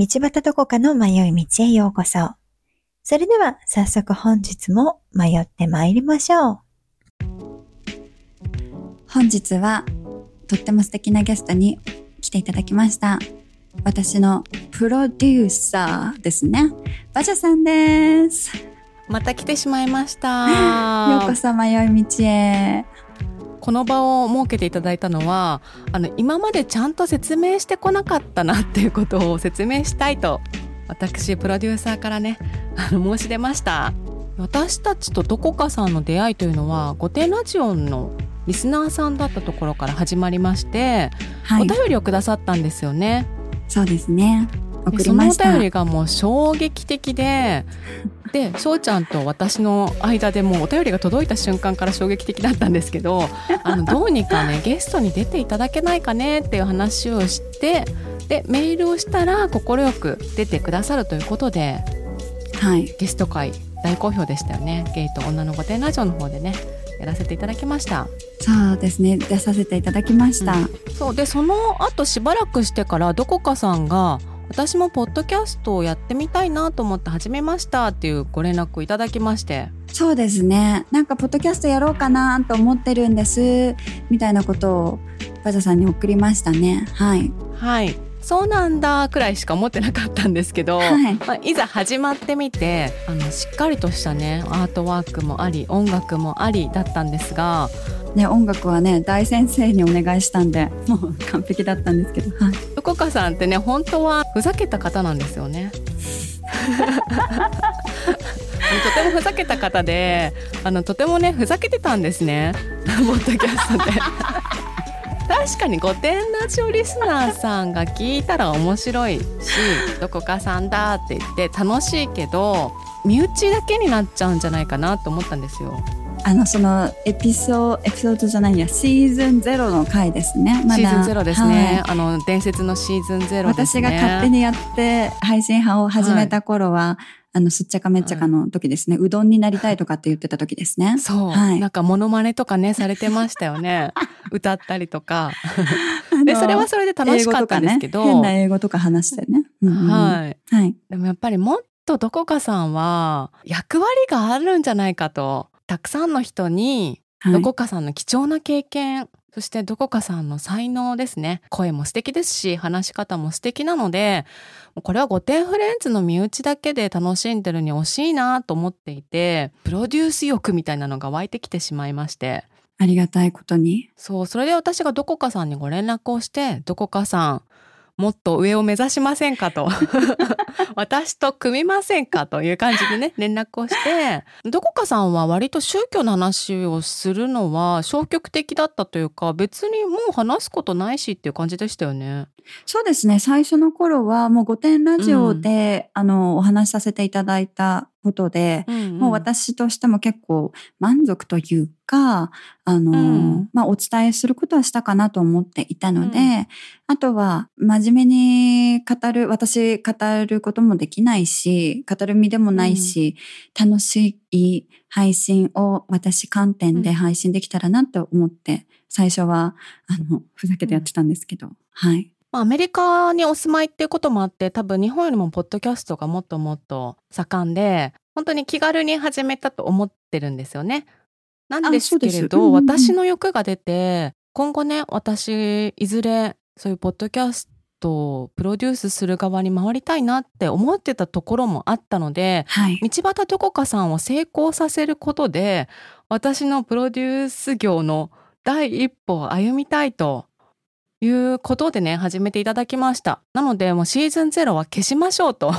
道端どこかの迷い道へようこそ。それでは早速本日も迷って参りましょう。本日はとっても素敵なゲストに来ていただきました。私のプロデューサーですね。バジャさんです。また来てしまいました。ようこそ迷い道へ。この場を設けていただいたのはあの今までちゃんと説明してこなかったなっていうことを説明したいと私プロデューサーからねあの申し出ました私たちとどこかさんの出会いというのは御殿ラジオのリスナーさんだったところから始まりまして、はいお。便りをくださったんですよねそうですね。そのお。便りがもう衝撃的で で翔ちゃんと私の間でもうお便りが届いた瞬間から衝撃的だったんですけど あのどうにかねゲストに出ていただけないかねっていう話をしてでメールをしたら快く出てくださるということではい。ゲスト会大好評でしたよねゲイと女の御殿ラジオの方でねやらせていただきましたそうですね。出させていただきました。うんそうでその後しばらくしてからどこかさんが私もポッドキャストをやってみたいなと思って始めましたっていうご連絡をいただきましてそうですね。なんか、ポッドキャストやろうかなと思ってるんです。みたいなことを、バジャさんに送りましたね。はい。はいそうなんだくらいしか思ってなかったんですけど、はいまあ、いざ始まってみてあのしっかりとしたねアートワークもあり音楽もありだったんですがね、音楽はね、大先生にお願いしたんで、もう完璧だったんですけど。はい。どこかさんってね本当はふざけた方なんですよね。とてもふざけた方であのとてもねふざけてたんですねポッドキャストで。確かに御殿ラジオリスナーさんが聞いたら面白いしどこかさんだって言って楽しいけど身内だけになっちゃうんじゃないかなと思ったんですよ。あの、その、エピソード、エピソードじゃないや、シーズンゼロの回ですね。まだシーズンゼロですね、はいあの伝説のシーズンゼロですね。私が勝手にやって配信派を始めた頃は、あの、すっちゃかめっちゃかの時ですね、うどんになりたいとかって言ってた時ですね。そう、はい。なんかモノマネとかねされてましたよね。歌ったりとか。でそれはそれで楽しかったんですけど、ね、変な英語とか話してね。うんうん。はい。はい。でもやっぱりもっとどこかさんは役割があるんじゃないかとたくさんの人にはい。どこかさんの貴重な経験、そしてどこかさんの才能ですね声も素敵ですし話し方も素敵なのでこれは御殿フレンズの身内だけで楽しんでるに惜しいなと思っていてプロデュース欲みたいなのが湧いてきてしまいましてありがたいことに。そうそれで私がどこかさんにご連絡をしてどこかさんもっと上を目指しませんかと 私と組みませんかという感じでね 連絡をしてどこかさんは割と宗教の話をするのは消極的だったというか別にもう話すことないしっていう感じでしたよね。そうですね。最初の頃はもう御殿ラジオで、あの、お話しさせていただいたことで、もう私としても結構満足というか、あの、うん。まあ、お伝えすることはしたかなと思っていたので、うん。あとは真面目に語る、私語ることもできないし、語る身でもないし、楽しい配信を私観点で配信できたらなと思って、最初は、あの、ふざけてやってたんですけど、はい。まあアメリカにお住まいっていうこともあって多分日本よりもポッドキャストがもっともっと盛んで本当に気軽に始めたと思ってるんですよね。なんですけれど、うんうん私の欲が出て今後ね私いずれそういうポッドキャストをプロデュースする側に回りたいなって思ってたところもあったのではい。道端どこかさんを成功させることで私のプロデュース業の第一歩を歩みたいということでね始めていただきました。なのでもうシーズンゼロは消しましょうと。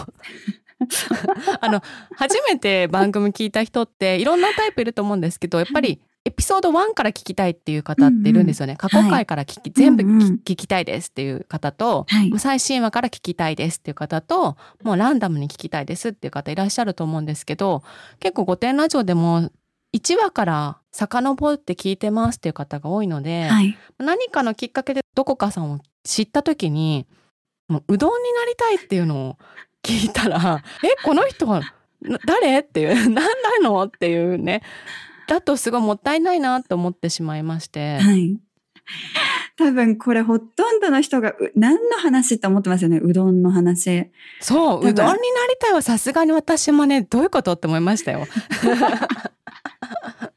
あの初めて番組聞いた人っていろんなタイプいると思うんですけどやっぱりエピソード1から聞きたいっていう方っているんですよね、過去回から聞き、全部聞,、うんうん聞きたいですっていう方と、はい。最新話から聞きたいですっていう方ともうランダムに聞きたいですっていう方いらっしゃると思うんですけど結構「御殿ラジオ」でも1話から遡って聞いてますっていう方が多いので、はい。何かのきっかけでどこかさんを知った時にもううどんになりたいっていうのを聞いたら「えこの人はな誰?」っていう「何なの?」っていうねだとすごいもったいないなと思ってしまいまして。はい。多分これほとんどの人がう何の話って思ってますよね？うどんの話。そう、うどんになりたいはさすがに私もね、どういうことって思いましたよ。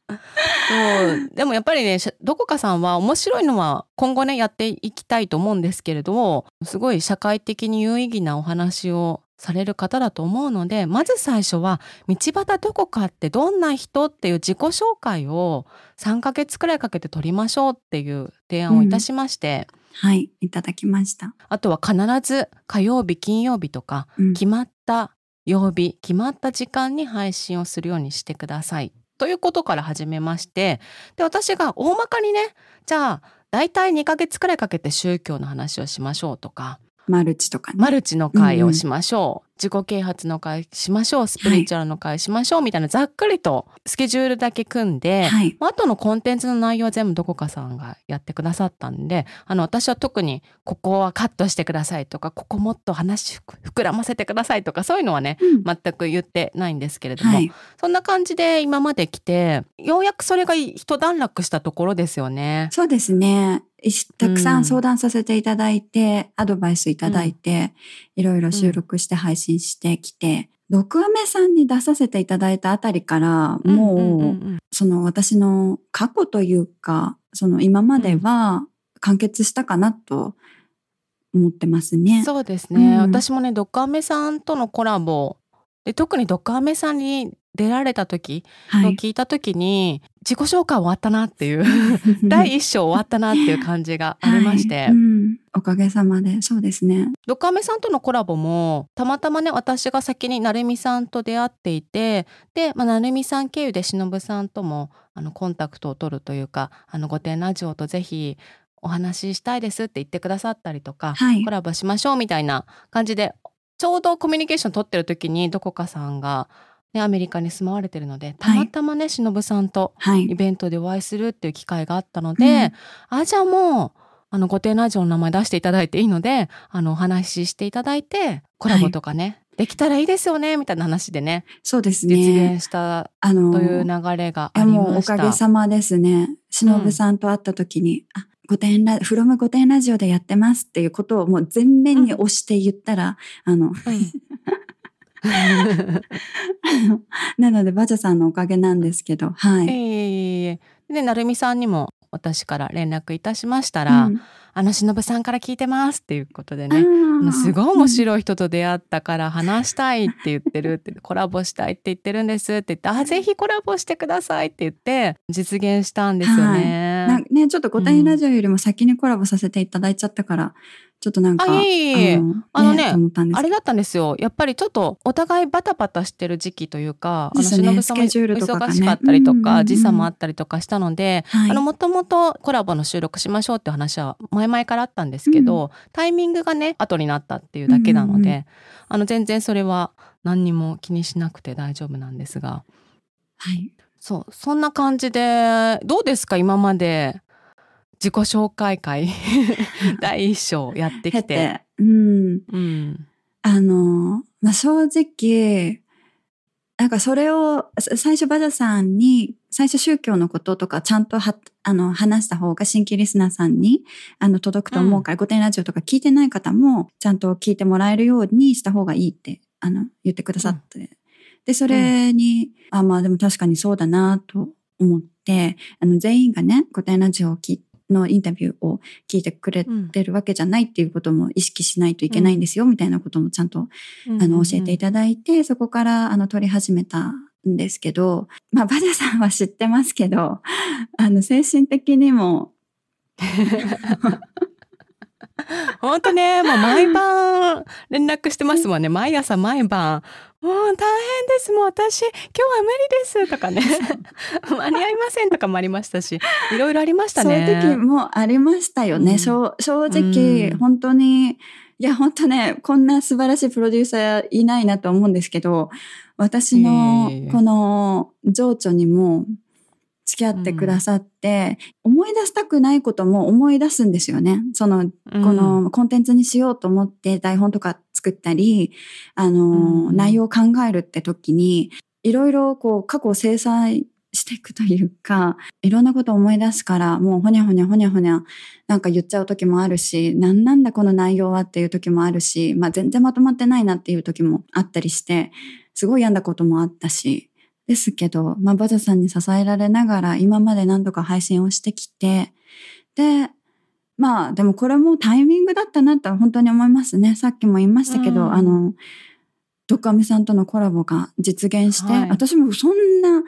そうでもやっぱりねしどこかさんは面白いのは今後ねやっていきたいと思うんですけれどすごい社会的に有意義なお話をされる方だと思うのでまず最初は道端どこかってどんな人っていう自己紹介を3ヶ月くらいかけて取りましょうっていう提案をいたしまして、はい。いただきました。あとは必ず火曜日金曜日とかうん決まった曜日決まった時間に配信をするようにしてくださいということから始めましてで私が大まかにねじゃあ大体2ヶ月くらいかけて宗教の話をしましょうとかマルチとかね。マルチの会をしましょう、自己啓発の会しましょうスピリチュアルの会しましょう、みたいなざっくりとスケジュールだけ組んで、はい。あとのコンテンツの内容は全部どこかさんがやってくださったんで、あの、私は特にここはカットしてくださいとか、ここもっと話膨らませてくださいとか、そういうのはね、うん全く言ってないんですけれども、はい。そんな感じで今まで来て、ようやくそれが一段落したところですよね。そうですね。たくさうん。ん相談させていただいて、アドバイスいただいて、いろいろ収録して配信してきて、毒アメさんに出させていただいたあたりから、もう、その私の過去というか、その今までは完結したかなと思ってますね。そうですね、うん。私もねドカメさんとのコラボで特にドカメさんに出られた時のはい。聞いた時に、自己紹介終わったなっていう 第一章終わったなっていう感じが ありまして、はいうんおかげさまで、そうですね。ドカメさんとのコラボもたまたまね私が先に成美さんと出会っていてで、まあ、成美さん経由で忍さんともあのコンタクトを取るというか「あの御殿ラジオとぜひお話ししたいです」って言ってくださったりとか、はいコラボしましょうみたいな感じでちょうどコミュニケーション取ってる時にどこかさんが、ね、アメリカに住まわれてるのでたまたまね忍さんとはいイ。ベントでお会いするっていう機会があったので、あじゃあもうあの御殿ラジオの名前出していただいていいのであのお話ししていただいてコラボとかね、できたらいいですよねみたいな話でねそうです実ね。現したあの、という流れがありました。げさまですね。しのぶさんと会った時に、あ、御殿ラ、フロム御殿ラジオでやってますっていうことをもう全面に押して言ったら、あの、なのでバジャさんのおかげなんですけど、はい。ええええで成美さんにも私から連絡いたしましたら「うん。あの忍さんから聞いてます」っていうことでねすごい面白い人と出会ったから話したいって言ってるって コラボしたいって言ってるんですって言って「あぜひコラボしてください」って言って実現したんですよね。なんかね、ちょっと御殿ラジオよりも先にコラボさせていただいちゃったから、ちょっとなんか、あいあのねあれだったんですよ。やっぱりちょっとお互いバタバタしてる時期というかあのですね。忍さんもスケジュールとかがね。忙しかったりとうんうんうん。か時差もあったりとかしたので、もともとコラボの収録しましょうって話は前々からあったんですけど、タイミングがね後になったっていうだけなので、うんうんうあの全然それは何にも気にしなくて大丈夫なんですが。はい。そうそんな感じでどうですか今まで自己紹介会 第一章やってきて。うん。うんあの、まあ、正直、なんかそれを、さ最初バジャさんに、最初宗教のこととかちゃんとは、あの、話した方が新規リスナーさんに、あの、届くと思うから、御殿ラジオとか聞いてない方も、ちゃんと聞いてもらえるようにした方がいいって、あの、言ってくださって。で、それに、あ、まあでも確かにそうだなと思って、あの、全員がね、御殿ラジオを聞のインタビューを聞いてくれうんてるわけじゃないっていうことも意識しないといけないんですよ、みたいなこともちゃんとあの、教えていただいて、そこから、あの、撮り始めたんですけど、まあ、バジャさんは知ってますけど、あの、精神的にも、本当ね、もう毎晩連絡してますもんね。毎朝毎晩。もう大変です。もう私、今日は無理です。とかね。間に合いませんとかもありましたし、いろいろありましたそうね。いう時もありましたよね。うん正正直、うん本当に、いや、本当ね、こんな素晴らしいプロデューサーいないなと思うんですけど、私のこの情緒にも、付き合ってくださって、思い出したくないことも思い出すんですよね。その、このコンテンツにしようと思って台本とか作ったり、あの、うん内容を考えるって時に、いろいろこう過去を制裁していくというか、いろんなことを思い出すから、もうほにゃほにゃほにゃほにゃなんか言っちゃう時もあるし、なんなんだこの内容はっていう時もあるし、まあ全然まとまってないなっていう時もあったりして、すごい病んだこともあったし、ですけど、まあバジャさんに支えられながら今まで何度か配信をしてきて、で、まあでもこれもタイミングだったなと本当に思いますね。さっきも言いましたけど、うん。あの、ドカミさんとのコラボが実現して、はい。私もそんな、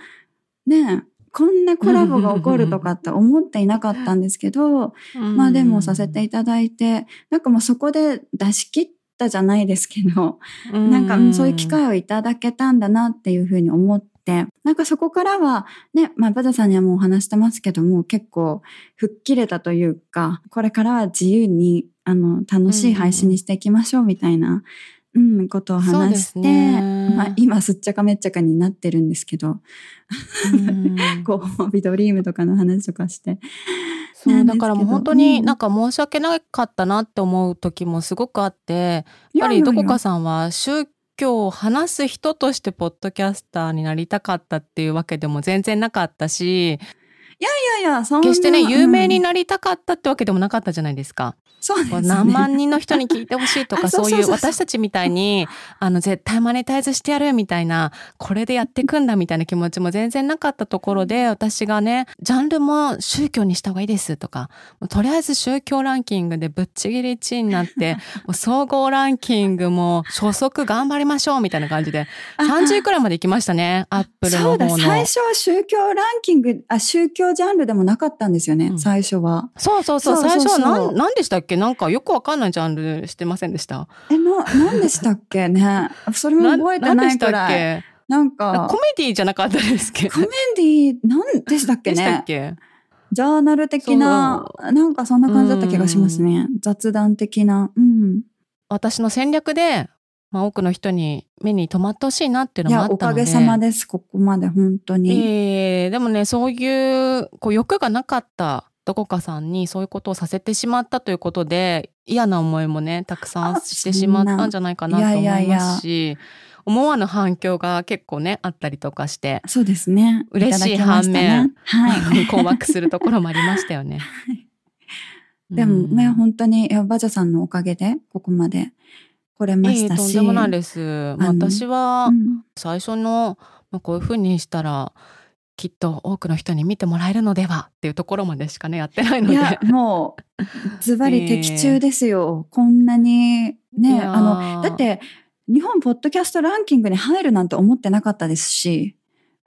ね、こんなコラボが起こるとかって思っていなかったんですけど、まあでもさせていただいて、なんかもうそこで出し切ったじゃないですけど、なんかうんそういう機会をいただけたんだなっていうふうに思って、なんかそこからはね、まあバザさんにはもうお話してますけども、結構吹っ切れたというか、これからは自由に、あの、楽しい配信にしていきましょうみたいな、うん、ことを話して、ね。まあ今すっちゃかめっちゃかになってるんですけど、うん。こう、ビドリームとかの話とかして。そうだからもう本当になんか申し訳なかったなって思う時もすごくあってやっぱりどこかさんは宗教を話す人としてポッドキャスターになりたかったっていうわけでも全然なかったしいやいや、そんな決してね有名にうんなりたかったってわけでもなかったじゃないですか。そうですね。何万人の人に聞いてほしいと あかそういう私たちみたいにあの絶対マネタイズしてやるみたいなこれでやってくんだみたいな気持ちも全然なかったところで私がねジャンルも宗教にした方がいいですとかとりあえず宗教ランキングでぶっちぎり1位になって もう総合ランキングも初速頑張りましょうみたいな感じで30位くらいまで行きましたねアップルのそうだ、方の。最初は宗教ランキング、あ、宗教ジャンルでもなかったんですよね、うん最初は。そうそうそうそうそうそう最初は何何でしたっけ？なんかよくわかんないジャンルしてませんでした？え、な、何でしたっけ？ね。それも覚えてないくらい。けなんあかコ、メディじゃなかったですけどコメディ、何でしたっけ？でしたっね。け？ジャーナル的な、なんかそんな感じだった気がしますね。雑談的な。うん。私の戦略で、まあ、多くの人に目に留まってほしいなっていうのもあったのでおかげさまです、ここまで、本当に。ええでもねそういうこう欲がなかったどこかさんにそういうことをさせてしまったということで嫌な思いもねたくさんあしてしまったんじゃないかなと思いますし思わぬ反響が結構ねあったりとかしてそうですね。嬉しい反面はい。困惑するところもありましたよね。でもね、うん本当に、バジャさんのおかげで、ここまで来れましたし。とんでもないです。私はうん最初の、まあ、こういうふうにしたらきっと多くの人に見てもらえるのではっていうところまでしかねやってないので。いや、もう、ズバリ 的中ですよ。こんなに。いね、あの、だって、日本ポッドキャストランキングに入るなんて思ってなかったですし、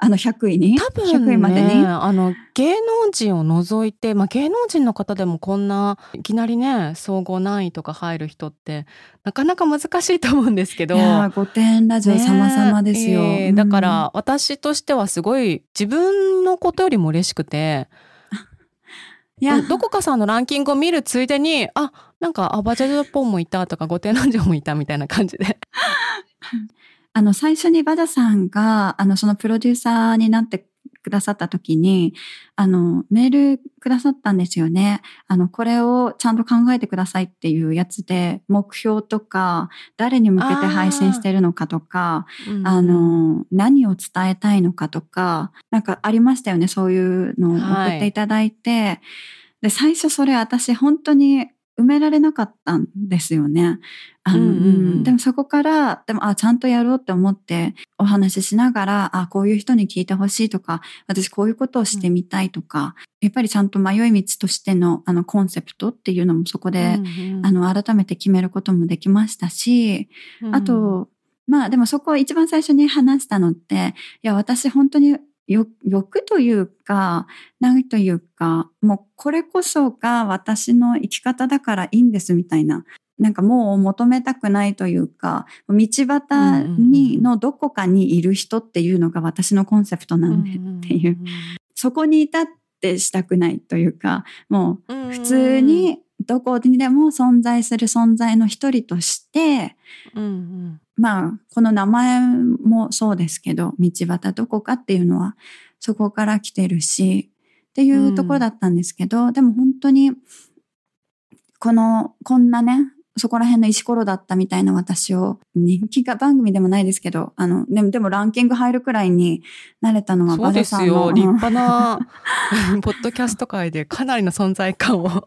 あの100位に？多分100位までねに？あの芸能人を除いて、まあ、芸能人の方でもこんないきなりね総合何位とか入る人ってなかなか難しいと思うんですけど。いやー、御殿ラジオね様々ですよ。えーうんだから私としてはすごい自分のことよりも嬉しくていや、どどこかさんのランキングを見るついでにあなんかあバジャジャポンもいたとか御殿ラジオもいたみたいな感じで あの、最初にバダさんが、あの、そのプロデューサーになってくださった時に、あの、メールくださったんですよね。あの、これをちゃんと考えてくださいっていうやつで、目標とか、誰に向けて配信してるのかとか、あの、何を伝えたいのかとか、なんかありましたよね。そういうのを送っていただいて。で、最初それ私本当に埋められなかったんですよね。あの、うんうんうん。でもそこから、でも、あ、ちゃんとやろうって思ってお話ししながら、あ、こういう人に聞いてほしいとか、私こういうことをしてみたいとか、やっぱりちゃんと迷い道としてのあのコンセプトっていうのもそこで、あの、改めて決めることもできましたし、あと、まあでもそこを一番最初に話したのって、いや、私本当によ欲というか、何というか、もうこれこそが私の生き方だからいいんですみたいな。なんかもう求めたくないというか、道端にのどこかにいる人っていうのが私のコンセプトなんでっていう。そこにいたってしたくないというか、もううん普通にどこにでも存在する存在の一人として、うんうんまあ、この名前もそうですけど、道端どこかっていうのは、そこから来てるし、っていうところだったんですけど、でも本当に、この、こんなね、そこら辺の石ころだったみたいな私を、人気が番組でもないですけど、あの、でも、でもランキング入るくらいになれたのはそうですバザさんの。よ。立派な、ポッドキャスト界でかなりの存在感を放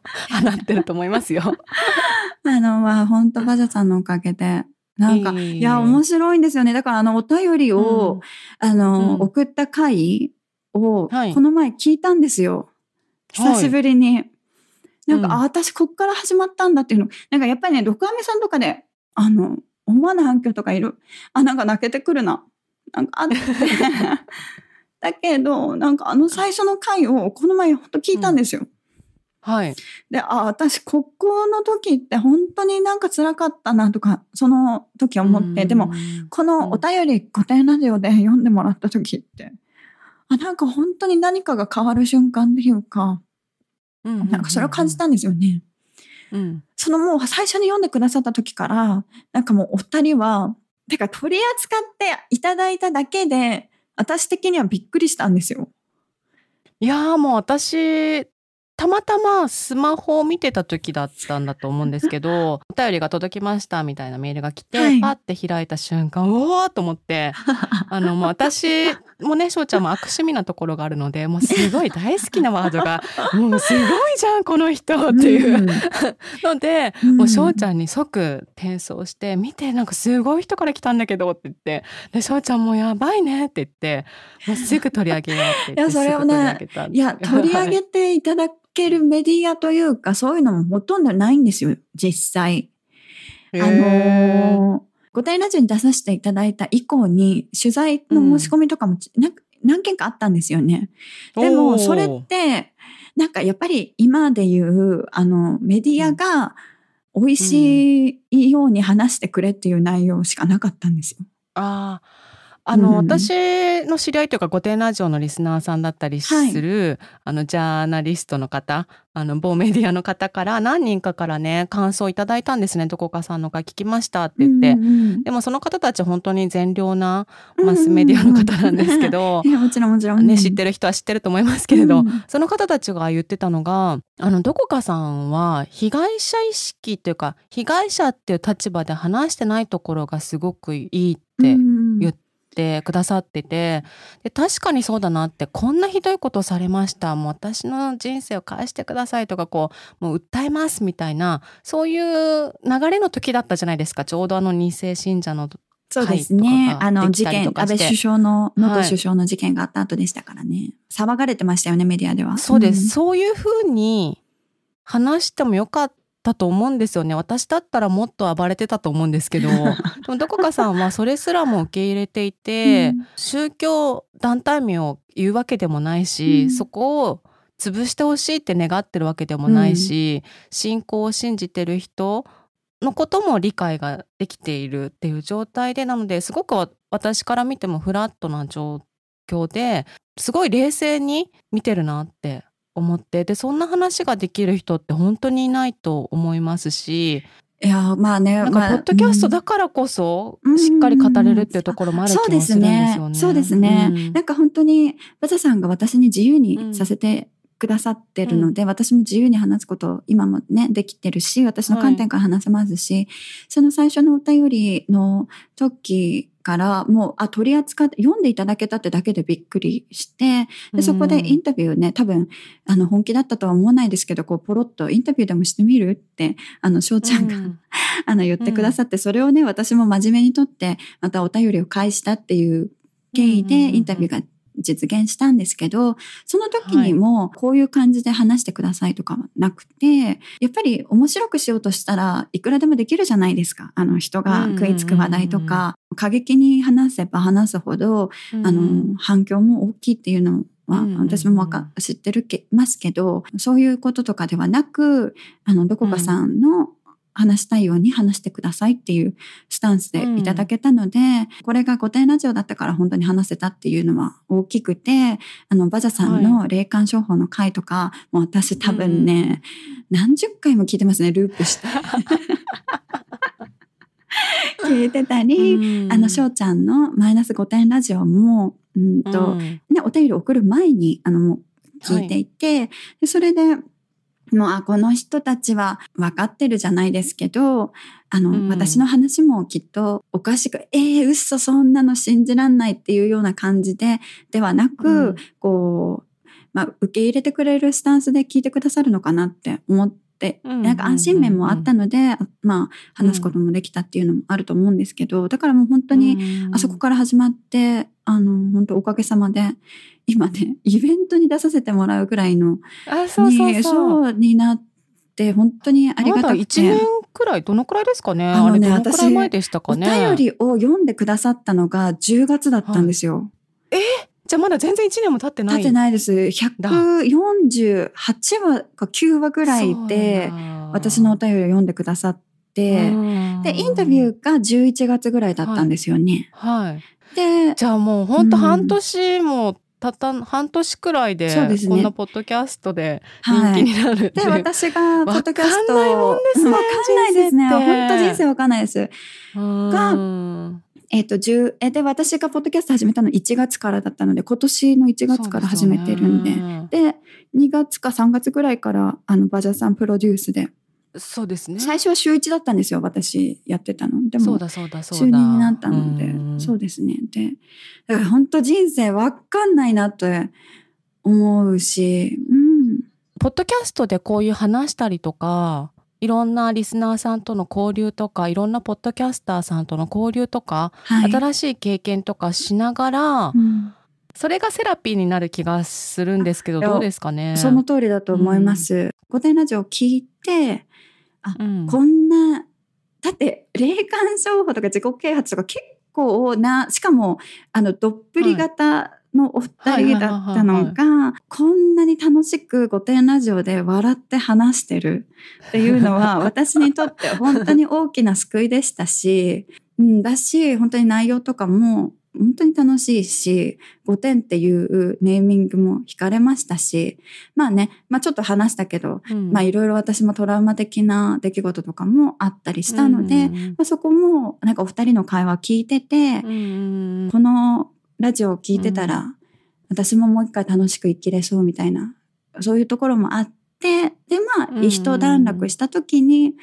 ってると思いますよ。あの、は、本当バジャさんのおかげで、なんか、いえいえいや、面白いんですよね。だから、あの、お便りを、あの、うん送った回を、はいこの前聞いたんですよ。久しぶりに。なんか、うんあ、私、こっから始まったんだっていうの。なんか、やっぱりね、ドクアメさんとかで、あの、思わぬ反響とかいる。あ、なんか泣けてくるな。なんかあって。だけど、なんかあの最初の回をこの前ほんと聞いたんですよ。はい。で、あ、私、ここの時って本当になんか辛かったなとか、その時思って、でも、このお便り御殿ラジオで読んでもらった時って、あ、なんか本当に何かが変わる瞬間っていうか、うん、なんかそれを感じたんですよね。うん。そのもう最初に読んでくださった時から、なんかもうお二人は、てか取り扱っていただいただけで、私的にはびっくりしたんですよ。いやーもう私、たまたまスマホを見てた時だったんだと思うんですけど、お便りが届きましたみたいなメールが来て、はい。パッて開いた瞬間、うおーと思って、あのもう私もね、翔ちゃんも悪趣味なところがあるので、もうすごい大好きなワードが、もうすごいじゃん、この人っていう。ので、うんもう翔ちゃんに即転送して、見て、なんかすごい人から来たんだけどって言って、で、翔ちゃんもやばいねって言って、もうすぐ取り上げようって言って、いやそれをねいや、取り上げていただけるメディアというか、そういうのもほとんどないんですよ、実際。へあーのー、御殿ラジオに出させていただいた以降に、取材の申し込みとかも何件かあったんですよね。でおも、ーそれって、なんかやっぱり今で言う、あの、メディアが美味しいように話してくれっていう内容しかなかったんですよ。ああ、あの、うん私の知り合いというか、御殿ラジオのリスナーさんだったりする、あの、ジャーナリストの方、あの、某メディアの方から何人かからね、感想いただいたんですね。どこかさんの回聞きましたって言って。うんうんでもその方たち本当に善良なマスメディアの方なんですけど い、や、もちろんもちろん。ね、知ってる人は知ってると思いますけれど、うんその方たちが言ってたのが、あの、どこかさんは被害者意識というか、被害者っていう立場で話してないところがすごくいいってうん言ってくださってて、で確かにそうだなって、こんなひどいことされました。もう私の人生を返してくださいとか、こう、もう訴えますみたいな、そういう流れの時だったじゃないですか。ちょうどあの二世信者のそうです会ねあの、事件、安倍首相の、元はい首相の事件があった後でしたからね。騒がれてましたよね、メディアでは。そうです。そういうふうに話してもよかったと思うんですよね。私だったらもっと暴れてたと思うんですけど、でもどこかさんはそれすらも受け入れていて、うん。宗教団体名を言うわけでもないし、うん。そこを潰してほしいって願ってるわけでもないし、信仰を信じてる人のことも理解ができているっていう状態でなのですごくわ私から見てもフラットな状況ですごい冷静に見てるなって思ってでそんな話ができる人って本当にいないと思いますしいや、まあね、なんまあかポッドキャストだうんからこそうんしっかり語れるっていうところもある気もするんですねよね。。そうですね。うんなんか本当に、バザさんが私に自由にさせてくださってるので、私も自由に話すこと今もね、できてるし、私の観点から話せますし、その最初のお便りの時からもう、あ、取り扱って、読んでいただけたってだけでびっくりして、でそこでインタビューね、多分、あの、本気だったとは思わないですけど、こう、ポロッとインタビューでもしてみるって、あの、翔ちゃんが、うん。あの、言ってくださって、それをね、私も真面目にとって、またお便りを返したっていう経緯でインタビューが実現したんですけど、その時にもこういう感じで話してくださいとかはなくて、やっぱり面白くしようとしたらいくらでもできるじゃないですか。あの人が食いつく話題とか、過激に話せば話すほど、あの、反響も大きいっていうのは、うんうんうん。私もわか知ってるけますけど、そういうこととかではなく、あの、どこかさんの話したいように話してくださいっていうスタンスでいただけたので、これが御殿ラジオだったから本当に話せたっていうのは大きくて、あの、バジャさんの霊感商法の回とか、もう私多分ね、何十回も聞いてますね、ループして。聞いてたり、あの、翔ちゃんのマイナス5点ラジオも、うんと、うん。ね、お便り送る前に、あの、もう聞いていて、でそれで、もう、あ、この人たちは分かってるじゃないですけど、あの、うん。私の話もきっとおかしく、えー、嘘、そんなの信じらんないっていうような感じで、ではなく、うん。こう、まあ、受け入れてくれるスタンスで聞いてくださるのかなって思って、うんなんか安心面もあったので、まあ、話すこともできたっていうのもあると思うんですけど、だからもう本当に、あそこから始まって、あの、本当おかげさまで、今ね、イベントに出させてもらうぐらいの、あ、そうそうにそう。になって、本当にありがたくまだ1年て。くらい、どのくらいですかね？あのねあれどのくらい前でしたおかね？便りを読んでくださったのが10月だったんですよ。じゃあまだ全然1年も経ってない。経ってないです。148話か9話ぐらいで、私のお便りを読んでくださって、で、インタビュー。ーが11月ぐらいだったんですよね。はい。で、じゃあもう本当半年もたった半年くらいで、ねこんなポッドキャストではい。人気になるってで、いう。私が、ポッドキャストわかんないもんですねわかんないですね。本当人生わかんないです。ががえっ、と、10、え、で、私がポッドキャスト始めたの1月からだったので、今年の1月から始めてるんで。で2月か3月ぐらいから、あの、バジャさんプロデュースで。そうですね。最初は週1だったんですよ、私やってたの。でも、そうだそうだそうだ。週2になったので、うんそうですね。で、だから本当人生わかんないなって思うし、うん。ポッドキャストでこういう話したりとか、いろんなリスナーさんとの交流とか、いろんなポッドキャスターさんとの交流とか、はい。新しい経験とかしながら、うんそれがセラピーになる気がするんですけど、どうですかね？その通りだと思います。御殿ラジオを聞いて、うん。こんな、だって、霊感商法とか自己啓発とか結構な、しかも、あの、どっぷり型のお二人だったのが、こんなに楽しく御殿ラジオで笑って話してるっていうのは、私にとって本当に大きな救いでしたし、うん、だし、本当に内容とかも、本当に楽しいし、御殿っていうネーミングも惹かれましたし、まあね、まあちょっと話したけど、うん。まあいろいろ私もトラウマ的な出来事とかもあったりしたので、うんまあ、そこもなんかお二人の会話聞いてて、うんこのラジオを聞いてたら、私ももう一回楽しく生きれそうみたいな、そういうところもあって、でまあうん一段落した時に、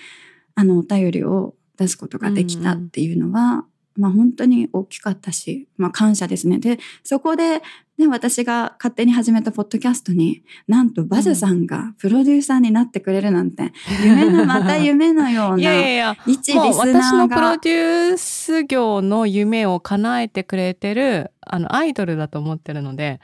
あのお便りを出すことができたっていうのは、まあ本当に大きかったし、まあ感謝ですね。で、そこで、ね、私が勝手に始めたポッドキャストに、なんとバジャさんがプロデューサーになってくれるなんて、夢の、また夢のよういやいやないや、一リ私のプロが。デュース業の夢を叶えてくれてるあのアイドルだと思ってるので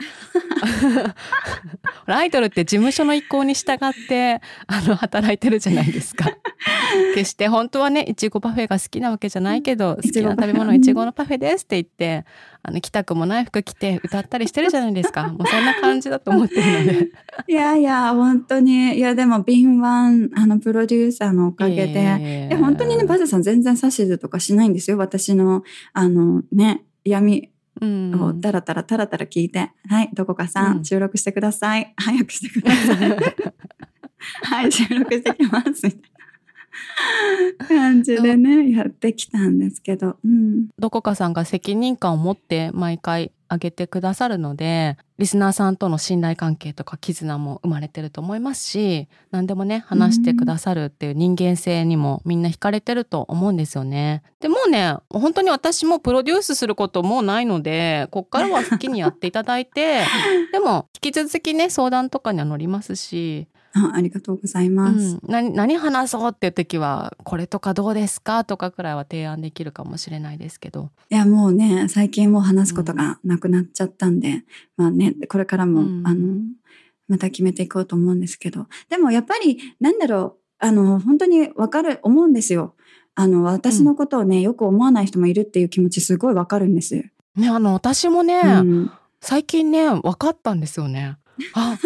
アイドルって事務所の意向に従ってあの働いてるじゃないですか 決して本当はねいちごパフェが好きなわけじゃないけど好きな食べ物はいちごのパフェですって言ってあの着たくもない服着て歌ったりしてるじゃないですか もうそんな感じだと思ってるのでいやいや、本当に。いや、でも、敏腕、あの、プロデューサーのおかげで。えで、本当にね、バジャさん全然指図とかしないんですよ。私の、あの、ね、闇うんをタラタラタラタラ聞いて、はい、どこかさん、うん収録してください。早くしてください。はい、収録してきます。みたいな感じでね、やってきたんですけど。うん。どこかさんが責任感を持って毎回上げてくださるので、リスナーさんとの信頼関係とか絆も生まれてると思いますし、何でもね、話してくださるっていう人間性にもみんな惹かれてると思うんですよね。でもうね、本当に私もプロデュースすることもうないので、こっからは好きにやっていただいて、でも引き続きね、相談とかには乗りますし、あ ありがとうございうます。ん、何何話そうっていう時は、これとかどうですかとかくらいは提案できるかもしれないですけど。いや、もうね、最近もう話すことがなくなっちゃったんで、まあね、これからも、うんあの、また決めていこうと思うんですけど。でもやっぱり、なんだろう、あの、本当にわかる、思うんですよ。あの、私のことをね、よく思わない人もいるっていう気持ちすごいわかるんです。ね、あの、私もね、うん最近ね、分かったんですよね。あ、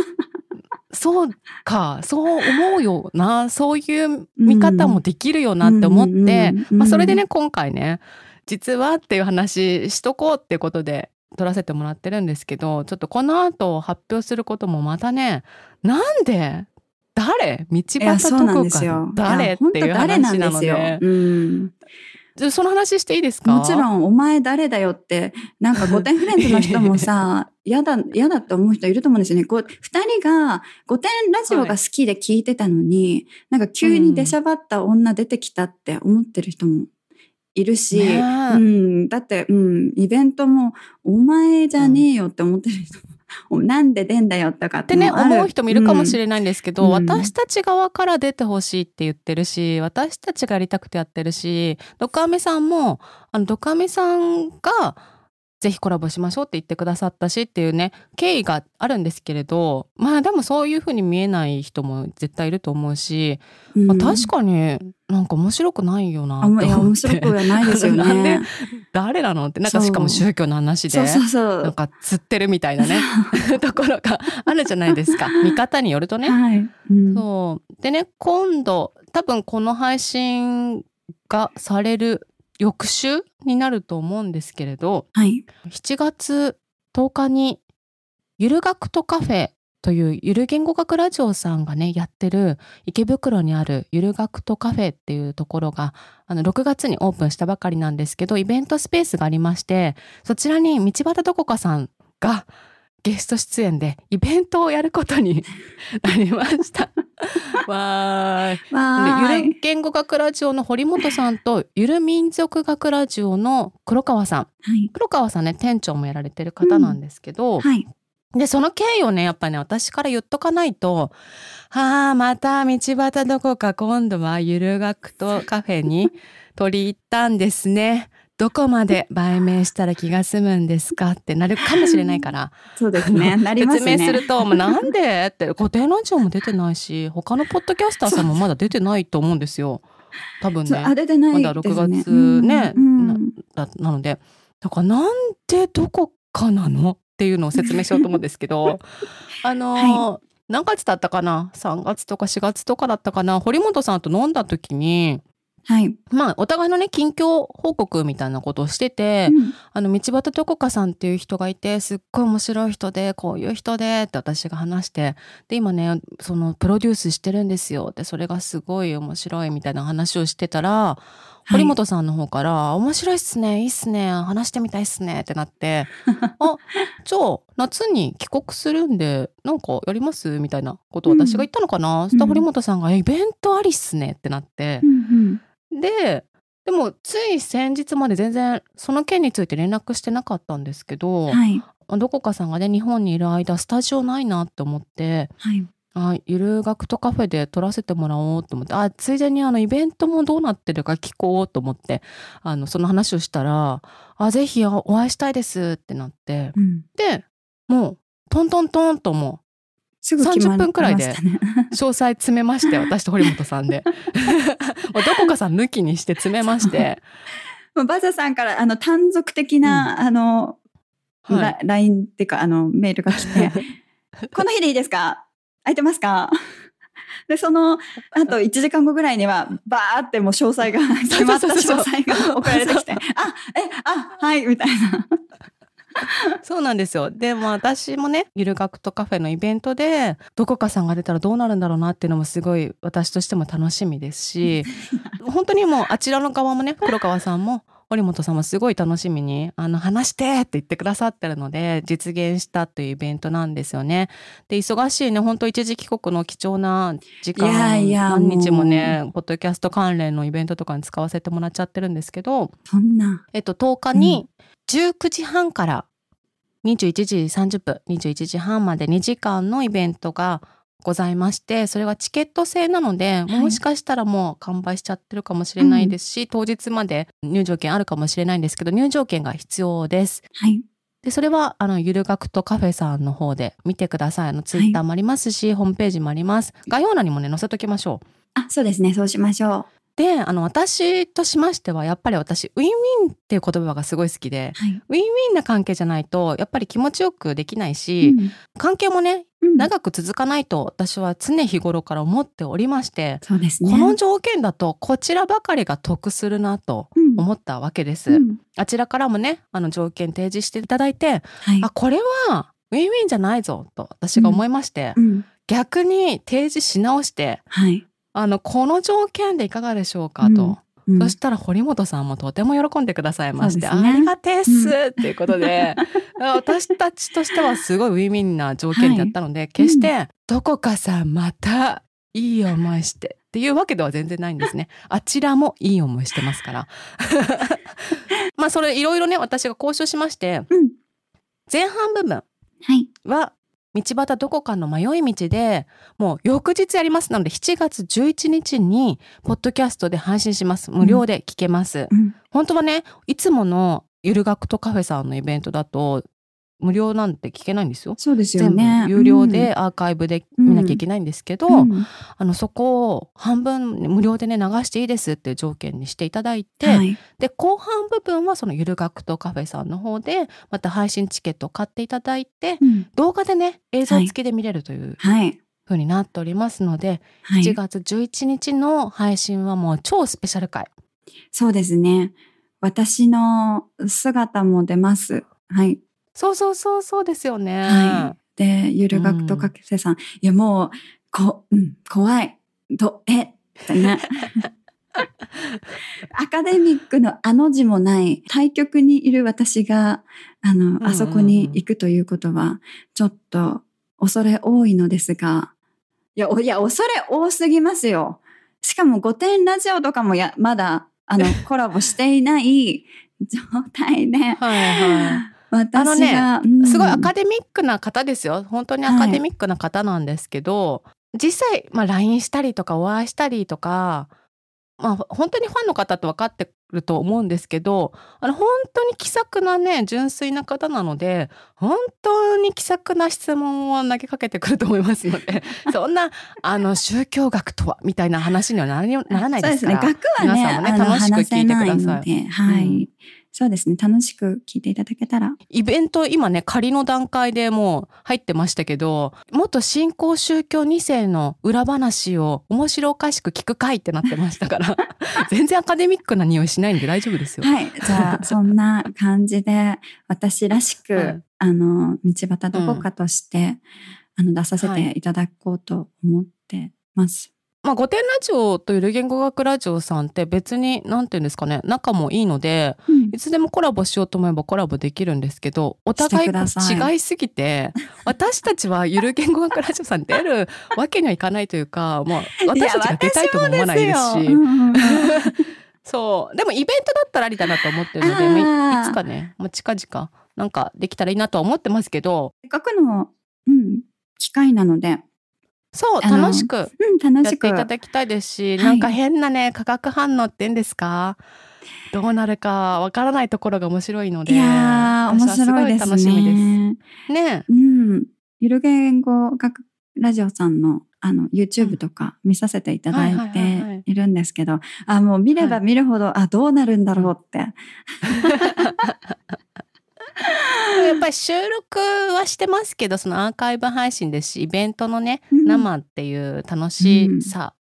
そうか、そう思うよな、そういう見方もできるよなって思って、まあ、それでね、今回ね、実はっていう話しとこうってことで撮らせてもらってるんですけど、ちょっとこの後発表することもまたね、なんで誰道端そうなんどこか。誰やっていう話なのでその話していいですか？もちろん、お前誰だよって、なんか5点フレンズの人もさ、嫌だ、嫌だって思う人いると思うんですよね。こう、二人が5点ラジオが好きで聞いてたのに、なんか急に出しゃばった女出てきたって思ってる人もいるし、うん、だって、うん、イベントも、お前じゃねえよって思ってる人も、お なんで出んだよとかっってね思う人もいるかもしれないんですけど、うん。私たち側から出てほしいって言ってるし私たちがやりたくてやってるしドクアメさんもあのドクアメさんがぜひコラボしましょうって言ってくださったしっていうね経緯があるんですけれどまあでもそういうふうに見えない人も絶対いると思うし、うんまあ、確かになんか面白くないよなって思って白くはないですよね。誰なのってなんかしかも宗教の話で。なんか釣ってるみたいなね ところがあるじゃないですか 見方によるとね。はい。うんそうでね今度多分この配信がされる翌週になると思うんですけれどはい。7月10日にゆる学とカフェというゆる言語学ラジオさんがねやってる池袋にあるゆる学とカフェっていうところがあの6月にオープンしたばかりなんですけどイベントスペースがありましてそちらに道端どこかさんがゲスト出演でイベントをやることに なりました。わーい。わーい。でゆる言語学ラジオの堀本さんとゆる民族学ラジオの黒川さんはい。黒川さんね店長もやられてる方なんですけど、はい。でその経緯をねやっぱね私から言っとかないと「はあまた道端どこか今度はゆる学とカフェに取り入ったんですね」どこまで売名したら気が済むんですかってなるかもしれないから そうですね。なりますね。説明すると「もうなんで?」って固定ラジオも出てないし他のポッドキャスターさんもまだ出てないと思うんですよ多分ねそうあ、出てないまだですね。6月ねうんなだなのでだからなんでどこかなのっていうのを説明しようと思うんですけど あのー何月だったかな？3月とか4月とかだったかな？堀本さんと飲んだ時にはい。まあお互いのね近況報告みたいなことをしてて、うん。あの道端どこかさんっていう人がいてすっごい面白い人でこういう人でって私が話してで今ねそのプロデュースしてるんですよ。ってそれがすごい面白いみたいな話をしてたら、堀本さんの方から「面白いっすねいいっすね話してみたいっすね」ってなって「あじゃあ夏に帰国するんでなんかやります?」みたいなことを私が言ったのかな、そしたら堀本さんが「えイベントありっすね」ってなって。う、んででもつい先日まで全然その件について連絡してなかったんですけうど、ん。はい。どこかさんがね日本にいる間スタジオないなって思ってはい。あゆる学とカフェで撮らせてもらおうと思ってあついでにあのイベントもどうなってるか聞こうと思ってあのその話をしたら「あぜひお会いしたいです」ってなってうん。でもうトントントンともすぐ決ま30分くらいで詳細詰めまして 私と堀本さんで。どこかさん抜きにして詰めまして、バザさんから、あの、単独的な、あの、はい。ラ LINE っていうか、あの、メールが来て、この日でいいですか？空いてますか？で、その、あと1時間後ぐらいには、バーってもう詳細が、決まった詳細が送られてきて、あ、え、あ、はい、みたいな。そうなんですよ。で、まあ私もね、ゆる学とカフェのイベントで、どこかさんが出たらどうなるんだろうなっていうのもすごい私としても楽しみですし、本当にもうあちらの側もね、黒川さんも、堀本さんもすごい楽しみに、あの、話してって言ってくださってるので、実現したというイベントなんですよね。で、忙しいね、本当一時帰国の貴重な時間、いやいや何日もね、ポッドキャスト関連のイベントとかに使わせてもらっちゃってるんですけど、そんな。えっと、10日に19時半から21時30分、21時半まで2時間のイベントがございまして、それはチケット制なので、いもしかしたらもう完売しちゃってるかもしれないですし、当日まで入場券あるかもしれないんですけど、入場券が必要です。はい。で、それは、あの、ゆる学とカフェさんの方で見てください。あの、ツイッターもありますし、ホームページもあります。概要欄にもね、載せときましょう。あ、そうですね。そうしましょで、あの、私としましては、やっぱり私、ウィンウィンっていう言葉がすごい好きで、う。はい。ウィンウィンな関係じゃないと、やっぱり気持ちよくできないし、関係もね、うんうん長く続かないと私は常日頃から思っておりまして、そうですね。この条件だとこちらばかりが得するなとうん思ったわけです。うんあちらからもね、あの条件提示していただいて、はい。あ、これはウィンウィンじゃないぞと私が思いまして、うん逆に提示し直して、はい。あの、この条件でいかがでしょうかと。うんうんそしたら堀本さんもとても喜んでくださいまして、ねありがてえっすっていうことで、私たちとしてはすごいウィンウィンな条件だったので、決してどこかさまたいい思いしてっていうわけでは全然ないんですね。あちらもいい思いしてますから。まあそれいろいろね私が交渉しまして、うん前半部分はい。は道端どこかの迷い道でもう翌日やりますなので7月11日にポッドキャストで配信します。無料で聞けます、うん。本当はねいつものゆる学とカフェさんのイベントだと無料なんて聞けないんですよそうですよ全部ね。有料でアーカイブで見なきゃいけないんですけど、うん、うんあのそこを半分無料でね流していいですっていう条件にしていただいて、はい。で後半部分はそのゆる学とカフェさんの方でまた配信チケットを買っていただいてうん動画でね映像付きで見れるというはい。風になっておりますので、はい。7月11日の配信はもう超スペシャル回そうですね。私の姿も出ます。はい。そうそうそうそうですよね、はい。で、ゆる学とかけせさん、いやもう、こ、うん、怖い。ど、えってね。アカデミックのあの字もない対局にいる私が、あの、んあそこに行くということは、ちょっと恐れ多いのですが、いや、おいや、恐れ多すぎますよ。しかも5点ラジオとかもや、まだ、あの、コラボしていない状態で、はいはいあのねうん。すごいアカデミックな方ですよ。本当にアカデミックな方なんですけど、実際、まあ、LINE したりとかお会いしたりとか、まあ、本当にファンの方って分かってると思うんですけどあの本当に気さくなね純粋な方なので本当に気さくな質問を投げかけてくると思いますので そんなあの宗教学とはみたいな話にはならならないですか？ら。そうですね。学はね、皆さんもね楽しく聞いてください。はい、うんそうですね。楽しく聞いていただけたら。イベント今ね仮の段階でもう入ってましたけど元新興宗教2世の裏話を面白おかしく聞く会ってなってましたから 全然アカデミックな匂いしないんで大丈夫ですよ。はい。じゃあ、そんな感じで、私らしく、はいあの、道端どこかとして、あの、出させていただこうと思ってます。まあ、御殿ラジオとゆる言語学ラジオさんって別に何て言うんですかね仲もいいのでうん。いつでもコラボしようと思えばコラボできるんですけどお互い違いすぎて私たちはゆる言語学ラジオさんに出るわけにはいかないというか、まあ、私たちが出たいとも思わないですし。そう。でもイベントだったらありだなと思ってるので、いいつかね、もう近々、なんかできたらいいなとは思ってますけど、せっかくの、うん、機会なので、そう、楽しくやっしてく。いただきたいですし、はいなんか変なね、化学反応って言うんですか？どうなるかわからないところが面白いので、いやー、面白いです楽しみです。ね。ねうん。ゆる言語学ラジオさんのあの YouTube とか見させていただいはいはいはいはいているんですけど、あ、もう見れば見るほど、あ、どうなるんだろうって。やっぱり収録はしてますけど、そのアーカイブ配信ですし、イベントのね、うん。生っていう楽しさ、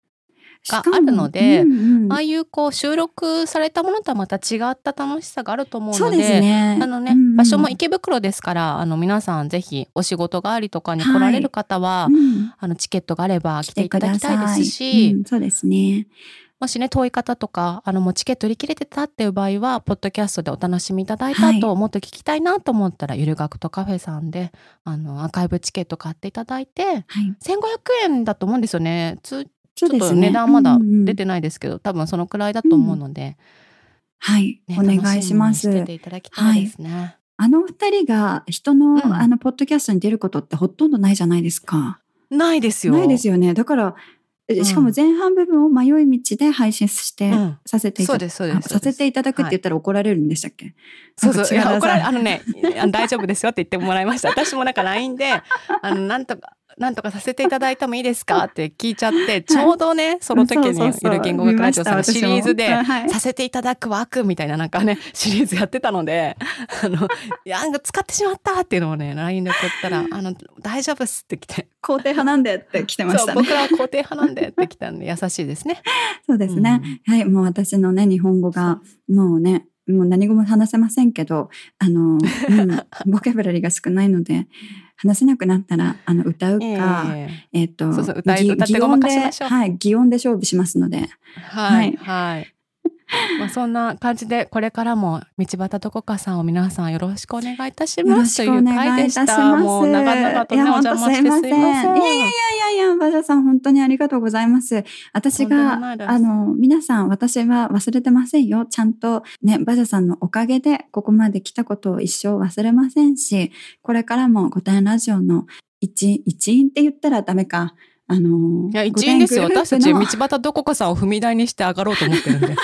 があるのでうんうん。ああいうこう収録されたものとはまた違った楽しさがあると思うので、ね。あのね、うんうん。場所も池袋ですから、あの皆さんぜひお仕事がありとかに来られる方は、うんあのチケットがあれば来来ていただきたいですし、うんそうですね。もしね遠い方とかあのもうチケット売り切れてたっていう場合はポッドキャストでお楽しみいただいた後、はいもっと聞きたいなと思ったらゆる学とカフェさんであのアーカイブチケット買っていただいてはい。1500円だと思うんですよねつちょっと。値段まだうんうん出てないですけど、多分そのくらいだと思うので、はい。ねお願いします。してていただきたいですね。あの二人が人の、うんあの、ポッドキャストに出ることってほとんどないじゃないですか。ないですよ。ないですよね。だから、しかも前半部分を迷い道で配信して、うん。させていたそうですそうですあさせていただくって言ったら怒られるんでしたっけ、そうそう。いや、怒られ、あのね、大丈夫ですよって言ってもらいました。私もなんか LINE で、あの、なんとか、なんとかさせていただいてもいいですか？って聞いちゃって、ちょうどね、その時に、ゆる言語学ラジオさんのシリーズで、させていただく枠みたいななんかね、シリーズやってたので、あの、いや、使ってしまったっていうのをね、LINE で送ったら、あの、大丈夫っすって来て、肯定派なんでって来てましそう、たね。僕らは肯定派なんでって来たんで、優しいですね。そうですね。はい、もう私のね、日本語が、もうね、もう何語も話せませんけど、あの、うん、ボキャブラリーが少ないので、話せなくなったら、あの、歌うええか、え。っ、と、そうそう歌いってごまかしましょう。擬音ではい、擬音で勝負しますので、はい、はい。まあそんな感じでこれからも道端どこかさんを皆さんよろしくお願いいたしますという回でした。もう長々とねお邪魔してすいません。いやいやいやいや、バジャさん本当にありがとうございます。私が、あの、皆さん私は忘れてませんよ。ちゃんとね、バジャさんのおかげでここまで来たことを一生忘れませんし、これからも五点ラジオの一、一員って言ったらダメか。あのいや、一員ですよ。私たち、道端どこかさんを踏み台にして上がろうと思ってるんで。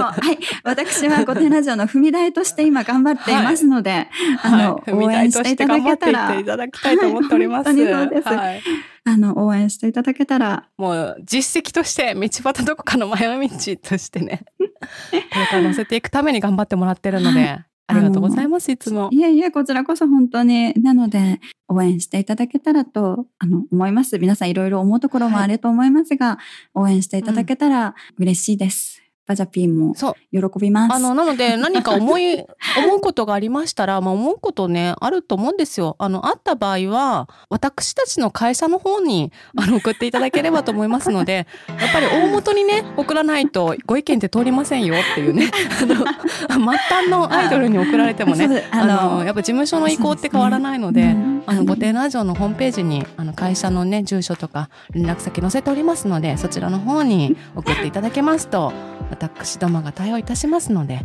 はい。私は御殿ラジオの踏み台として今頑張っていますので、はい、あの、はい、応援していただけたら。いただきたいと思っております。本当にそうです。はいあの、応援していただけたら。もう、実績として、道端どこかの迷い道としてね、これから乗せていくために頑張ってもらってるので、はいありがとうございます、いつも。いえいえ、こちらこそ本当に。なので、応援していただけたらと、あの、思います。皆さんいろいろ思うところもあると思いますが、はい、応援していただけたら嬉しいです。バジャピーも喜びます。あの、なので何か思い、思うことがありましたら、まあ思うことね、あると思うんですよ。あの、あった場合は、私たちの会社の方に、あの、送っていただければと思いますので、やっぱり大元にね、送らないとご意見って通りませんよっていうね、あの、末端のアイドルに送られてもね、あの、やっぱ事務所の意向って変わらないので、でねうん、あの、御殿ラジオのホームページに、あの、会社のね、住所とか連絡先載せておりますので、そちらの方に送っていただけますと、私どもが対応いたしますので、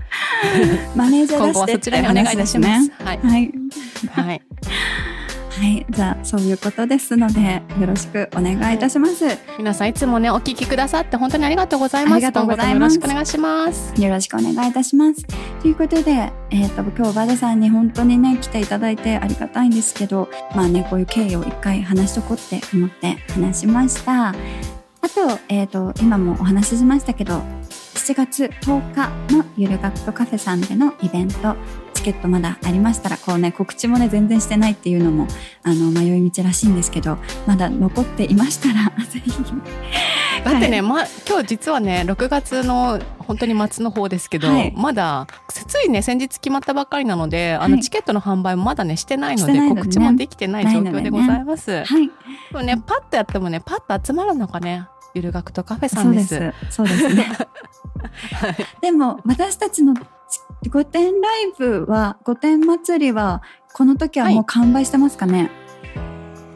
マネージャー今後はそちらにお願いいたします。はい。はい。はい。はい。じゃあ、そういうことですので、よろしくお願いいたします。皆さんいつもね、お聞きくださって本当にありがとうございます。ありがとうございますよろしくお願いします。よろしくお願いいたします。ということで、えっ、と、今日バダさんに本当にね、来ていただいてありがたいんですけど、まあね、こういう経緯を一回話しとこうって思って話しました。あと、えっ、と、今もお話ししましたけど、7月10日のゆる学徒カフェさんでのイベント、チケットまだありましたら、こうね、告知もね、全然してないっていうのも、あの、迷い道らしいんですけど、まだ残っていましたら、ぜひ。だってね、ま、今日実はね、6月の本当に末の方ですけど、はいまだ、ついね、先日決まったばっかりなので、あの、はいチケットの販売もまだね、してないので、ね告知もできてない状況でございます。はい。でもね、パッとやってもね、パッと集まるのがね、ゆる学とカフェさんで。そうですす。そうですね。でも、私たちの御殿ライブは、御殿祭りは、この時はもう完売してますかね、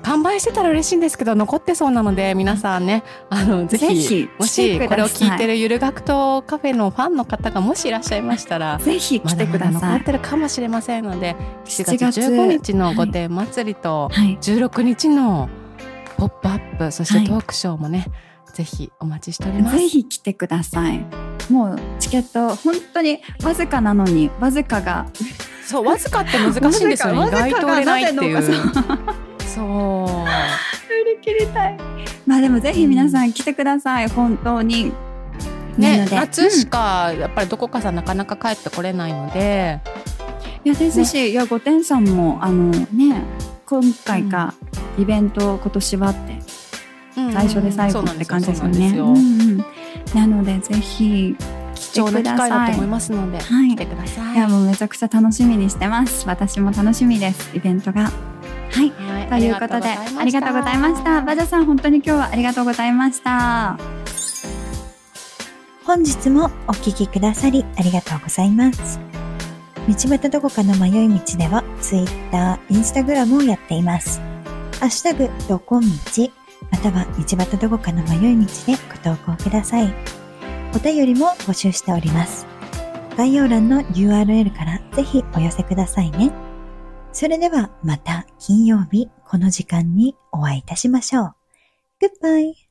完売してたら嬉しいんですけど、残ってそうなので、皆さんね、あの、ぜひ、もし、これを聞いてるゆる学とカフェのファンの方がもしいらっしゃいましたら、ぜひ来てください。残ってるかもしれませんので、7 7月15日の御殿祭りと、はい。16日のポップアップ、そしはい。てトークショーもね、ぜひお待ちしております。ぜひ来てください。もうチケット本当にわずかなのにわずかがそう、わずかって難しいんですよね。意外と売れないっていう。そう。売り切りたい。まあでもぜひ皆さん来てください。本当に。なね夏しかやっぱりどこかさんなかなか帰ってこれないので、いやですし、いや御殿さんもあのね今回か、イベント今年はってうん最初で最後って感じですよね。なのでぜひ貴重な機会だと思いますので、はい来てください。いやもうめちゃくちゃ楽しみにしてます。私も楽しみですイベントが。はい。はいということでありがとうございました。バジャさん本当に今日はありがとうございました。本日もお聞きくださりありがとうございます。道端どこかの迷い道では Twitter、Instagram をやっています。ハッシュタグどこ道または道端どこかの迷い道でご投稿ください。お便りも募集しております。概要欄の URL からぜひお寄せくださいね。それではまた金曜日この時間にお会いいたしましょう。Goodbye!